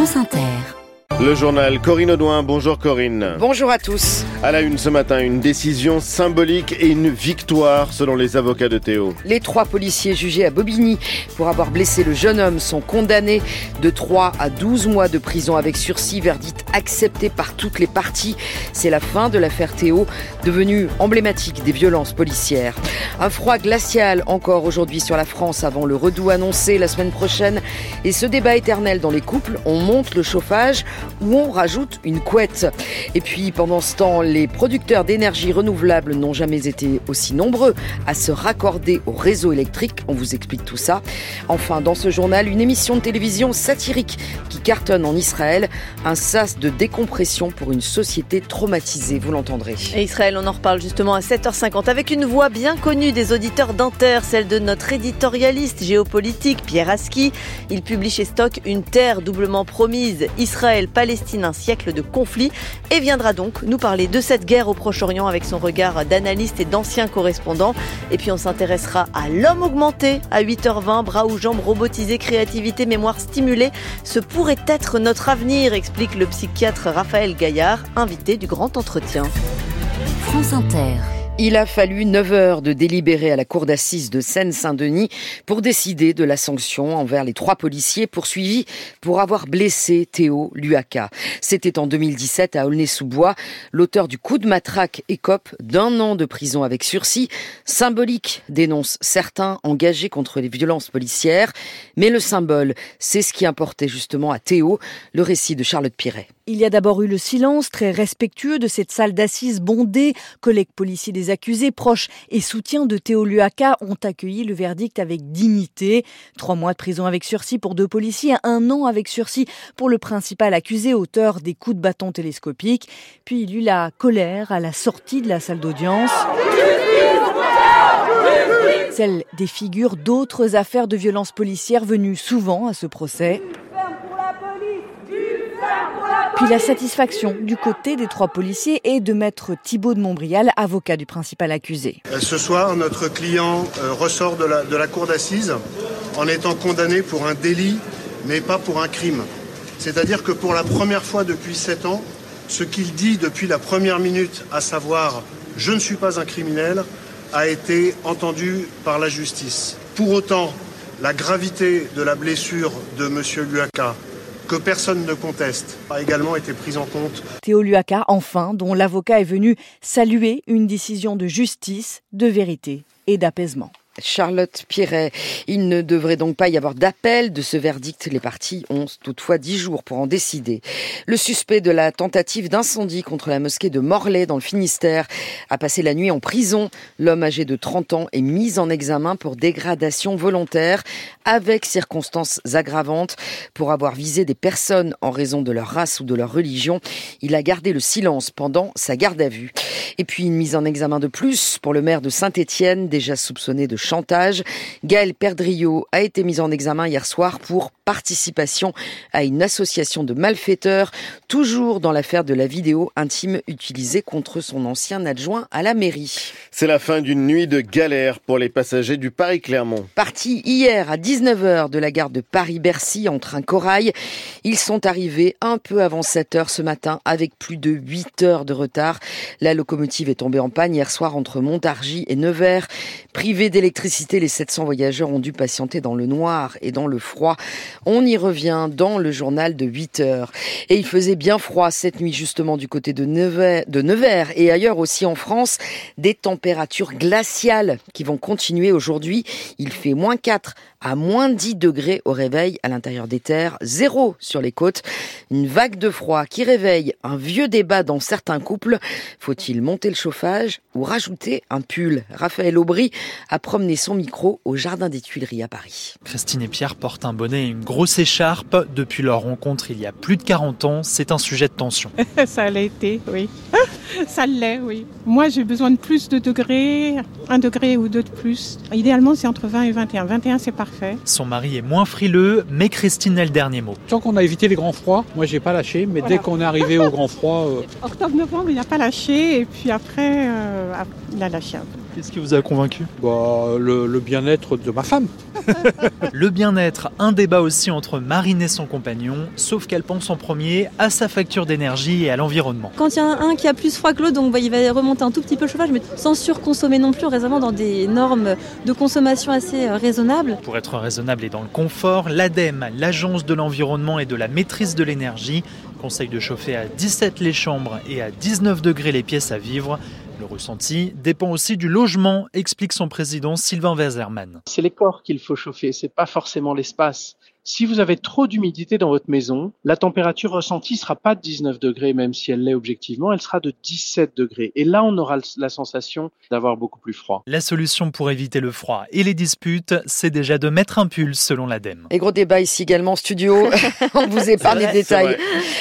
France Inter. Le journal Corinne Audouin. Bonjour Corinne. Bonjour à tous. À la une ce matin, une décision symbolique et une victoire selon les avocats de Théo. Les trois policiers jugés à Bobigny pour avoir blessé le jeune homme sont condamnés de 3 à 12 mois de prison avec sursis, verdict accepté par toutes les parties. C'est la fin de l'affaire Théo, devenue emblématique des violences policières. Un froid glacial encore aujourd'hui sur la France avant le redout annoncé la semaine prochaine. Et ce débat éternel dans les couples, on monte le chauffage où on rajoute une couette. Et puis pendant ce temps, les producteurs d'énergie renouvelable n'ont jamais été aussi nombreux à se raccorder au réseau électrique. On vous explique tout ça. Enfin, dans ce journal, une émission de télévision satirique qui cartonne en Israël, un sas de décompression pour une société traumatisée, vous l'entendrez. Et Israël, on en reparle justement à 7h50 avec une voix bien connue des auditeurs d'Inter, celle de notre éditorialiste géopolitique Pierre Aski. Il publie chez Stock Une terre doublement promise, Israël Palestine, un siècle de conflit, et viendra donc nous parler de cette guerre au Proche-Orient avec son regard d'analyste et d'ancien correspondant. Et puis on s'intéressera à l'homme augmenté à 8h20, bras ou jambes robotisés, créativité, mémoire stimulée. Ce pourrait être notre avenir, explique le psychiatre Raphaël Gaillard, invité du grand entretien. France Inter. Il a fallu 9 heures de délibérer à la cour d'assises de Seine-Saint-Denis pour décider de la sanction envers les trois policiers poursuivis pour avoir blessé Théo Luaka. C'était en 2017 à Aulnay-sous-Bois. L'auteur du coup de matraque écope d'un an de prison avec sursis. Symbolique, dénonce certains engagés contre les violences policières. Mais le symbole, c'est ce qui importait justement à Théo, le récit de Charlotte Piret. Il y a d'abord eu le silence très respectueux de cette salle d'assises bondée. Policiers accusés, proches et soutiens de Théo Luaka ont accueilli le verdict avec dignité. Trois mois de prison avec sursis pour deux policiers, un an avec sursis pour le principal accusé, auteur des coups de bâton télescopiques. Puis il eut la colère à la sortie de la salle d'audience. Celle des figures d'autres affaires de violence policière venues souvent à ce procès. La satisfaction du côté des trois policiers et de maître Thibault de Montbrial, avocat du principal accusé. Ce soir, notre client euh, ressort de la, de la cour d'assises en étant condamné pour un délit, mais pas pour un crime. C'est-à-dire que pour la première fois depuis sept ans, ce qu'il dit depuis la première minute, à savoir je ne suis pas un criminel, a été entendu par la justice. Pour autant, la gravité de la blessure de M. Luaka, que personne ne conteste, a également été prise en compte. Théo Luaka, enfin, dont l'avocat est venu saluer une décision de justice, de vérité et d'apaisement. Charlotte Pierret. Il ne devrait donc pas y avoir d'appel de ce verdict. Les parties ont toutefois dix jours pour en décider. Le suspect de la tentative d'incendie contre la mosquée de Morlaix dans le Finistère a passé la nuit en prison. L'homme âgé de 30 ans est mis en examen pour dégradation volontaire avec circonstances aggravantes pour avoir visé des personnes en raison de leur race ou de leur religion. Il a gardé le silence pendant sa garde à vue. Et puis une mise en examen de plus pour le maire de Saint-Étienne, déjà soupçonné de chantage. Gaël Perdriau a été mis en examen hier soir pour participation à une association de malfaiteurs, toujours dans l'affaire de la vidéo intime utilisée contre son ancien adjoint à la mairie. C'est la fin d'une nuit de galère pour les passagers du Paris-Clermont. Partis hier à 19h de la gare de Paris-Bercy en train corail, ils sont arrivés un peu avant 7h ce matin avec plus de 8 heures de retard. La locomotive est tombée en panne hier soir entre Montargis et Nevers. Privés d'électricité, les 700 voyageurs ont dû patienter dans le noir et dans le froid. On y revient dans le journal de 8 heures. Et il faisait bien froid cette nuit justement du côté de Nevers, et ailleurs aussi en France. Des températures glaciales qui vont continuer aujourd'hui. Il fait moins 4 à moins 10 degrés au réveil à l'intérieur des terres, zéro sur les côtes. Une vague de froid qui réveille un vieux débat dans certains couples. Faut-il monter le chauffage ou rajouter un pull Raphaël Aubry a promené son micro au Jardin des Tuileries à Paris. Christine et Pierre portent un bonnet et une grosse écharpe. Depuis leur rencontre il y a plus de 40 ans, c'est un sujet de tension. Ça l'a été, oui. Ça l'est, oui. Moi, j'ai besoin de plus de degrés, un degré ou deux de plus. Idéalement, c'est entre 20 et 21. 21, c'est parfait. Son mari est moins frileux, mais Christine a le dernier mot. Tant qu'on a évité les grands froids, moi j'ai pas lâché, mais Voilà. dès qu'on est arrivé au grand froid, euh, Octobre-novembre, il n'a pas lâché, et puis après, euh, peu. Qu'est-ce qui vous a convaincu? Bah, le, le bien-être de ma femme. Le bien-être, un débat aussi entre Marine et son compagnon, sauf qu'elle pense en premier à sa facture d'énergie et à l'environnement. Quand il y en a un qui a plus froid que l'autre, donc bah, il va remonter un tout petit peu le chauffage, mais sans surconsommer non plus, réellement dans des normes de consommation assez euh, raisonnables. Pour être raisonnable et dans le confort, l'ADEME, l'Agence de l'environnement et de la maîtrise de l'énergie, conseille de chauffer à 17 les chambres et à 19 degrés les pièces à vivre. Le ressenti dépend aussi du logement, explique son président Sylvain Weserman. C'est les corps qu'il faut chauffer, c'est pas forcément l'espace. Si vous avez trop d'humidité dans votre maison, la température ressentie sera pas de 19 degrés, même si elle l'est objectivement, elle sera de 17 degrés. Et là, on aura la sensation d'avoir beaucoup plus froid. La solution pour éviter le froid et les disputes, c'est déjà de mettre un pull, selon l'ADEME. Et gros débat ici également en studio. on vous épargne les détails.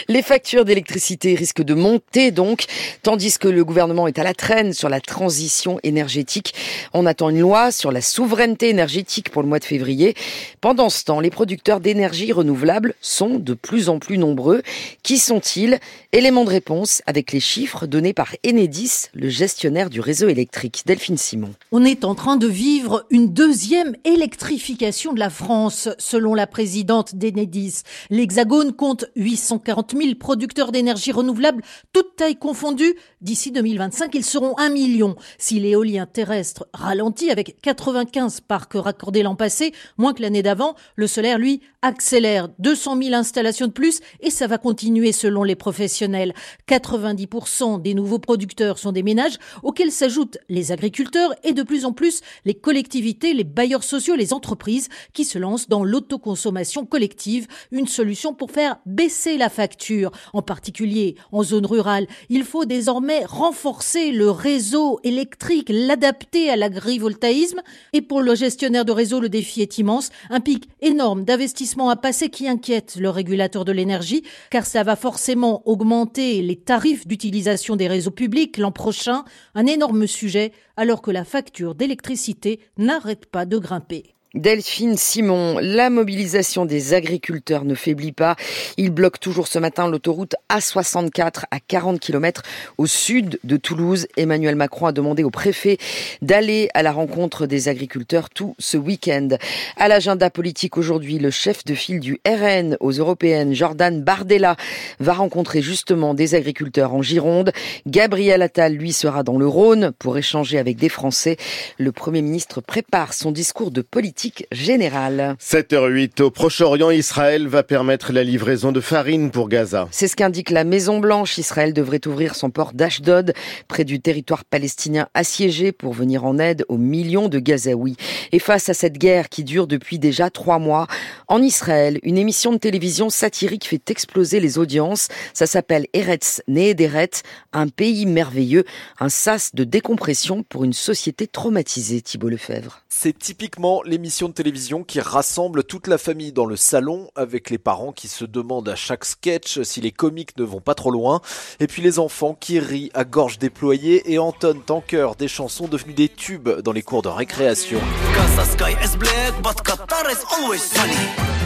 Les factures d'électricité risquent de monter donc, tandis que le gouvernement est à la traîne sur la transition énergétique. On attend une loi sur la souveraineté énergétique pour le mois de février. Pendant ce temps, les producteurs d'énergie renouvelable sont de plus en plus nombreux. Qui sont-ils? Élément de réponse avec les chiffres donnés par Enedis, le gestionnaire du réseau électrique. Delphine Simon. On est en train de vivre une deuxième électrification de la France, selon la présidente d'Enedis. L'Hexagone compte 840 000 producteurs d'énergie renouvelable, toutes tailles confondues. D'ici 2025, ils seront 1 million. Si l'éolien terrestre ralentit avec 95 parcs raccordés l'an passé, moins que l'année d'avant, le solaire, lui, accélère 200 000 installations de plus et ça va continuer selon les professionnels. 90% des nouveaux producteurs sont des ménages auxquels s'ajoutent les agriculteurs et de plus en plus les collectivités, les bailleurs sociaux, les entreprises qui se lancent dans l'autoconsommation collective, une solution pour faire baisser la facture. En particulier en zone rurale, il faut désormais renforcer le réseau électrique, l'adapter à l'agrivoltaïsme et pour le gestionnaire de réseau, le défi est immense, un pic énorme d'investissement investissement à passer qui inquiète le régulateur de l'énergie, car ça va forcément augmenter les tarifs d'utilisation des réseaux publics l'an prochain, un énorme sujet, alors que la facture d'électricité n'arrête pas de grimper. Delphine Simon, la mobilisation des agriculteurs ne faiblit pas. Ils bloquent toujours ce matin l'autoroute A64 à 40 km au sud de Toulouse. Emmanuel Macron a demandé au préfet d'aller à la rencontre des agriculteurs tout ce week-end. À l'agenda politique aujourd'hui, le chef de file du RN aux européennes, Jordan Bardella, va rencontrer justement des agriculteurs en Gironde. Gabriel Attal, lui, sera dans le Rhône pour échanger avec des Français. Le Premier ministre prépare son discours de politique générale. 7h08 au Proche-Orient, Israël va permettre la livraison de farine pour Gaza. C'est ce qu'indique la Maison Blanche. Israël devrait ouvrir son port d'Ashdod, près du territoire palestinien assiégé, pour venir en aide aux millions de Gazaouis. Et face à cette guerre qui dure depuis déjà trois mois, en Israël, une émission de télévision satirique fait exploser les audiences. Ça s'appelle Eretz Nehederet, un pays merveilleux, un sas de décompression pour une société traumatisée, Thibault Lefebvre. C'est typiquement l'émission de télévision qui rassemble toute la famille dans le salon, avec les parents qui se demandent à chaque sketch si les comiques ne vont pas trop loin, et puis les enfants qui rient à gorge déployée et entonnent en chœur des chansons devenues des tubes dans les cours de récréation.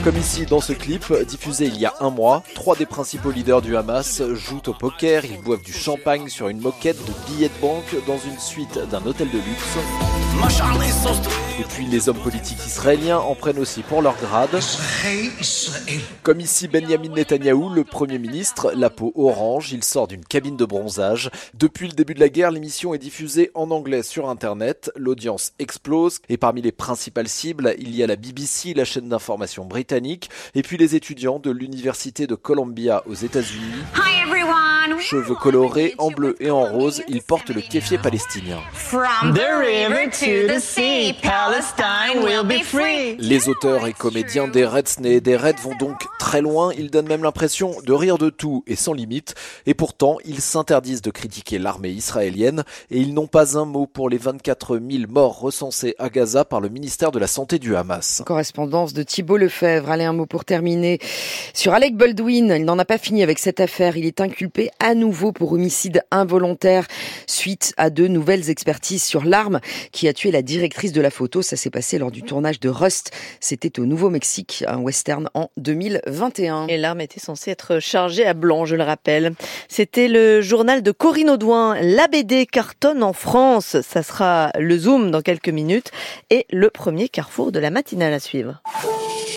Comme ici dans ce clip, diffusé il y a un mois, trois des principaux leaders du Hamas jouent au poker, ils boivent du champagne sur une moquette de billets de banque dans une suite d'un hôtel de luxe. Et puis les hommes politiques israéliens en prennent aussi pour leur grade. Comme ici Benjamin Netanyahou, le Premier ministre, la peau orange, il sort d'une cabine de bronzage. Depuis le début de la guerre, l'émission est diffusée en anglais sur Internet. L'audience explose et parmi les principales cibles, il y a la BBC, la chaîne d'information britannique, et puis les étudiants de l'Université de Columbia aux États-Unis. Cheveux colorés en bleu et en rose, ils portent le kéfier palestinien. Les auteurs et comédiens des Reds et des Reds vont donc très loin, ils donnent même l'impression de rire de tout et sans limite, et pourtant ils s'interdisent de critiquer l'armée israélienne et ils n'ont pas un mot pour les 24 000 morts recensés à Gaza par le ministère de la Santé du Hamas. Correspondance de Thibault Lefebvre. Allez, un mot pour terminer. Sur Alec Baldwin, il n'en a pas fini avec cette affaire. Il est inculpé à nouveau pour homicide involontaire suite à de nouvelles expertises sur l'arme qui a tué la directrice de la photo. Ça s'est passé lors du tournage de Rust. C'était au Nouveau-Mexique, un western en 2021. Et l'arme était censée être chargée à blanc, je le rappelle. C'était le journal de Corinne Audouin. La BD cartonne en France. Ça sera le Zoom dans quelques minutes et le premier carrefour de la matinale à suivre.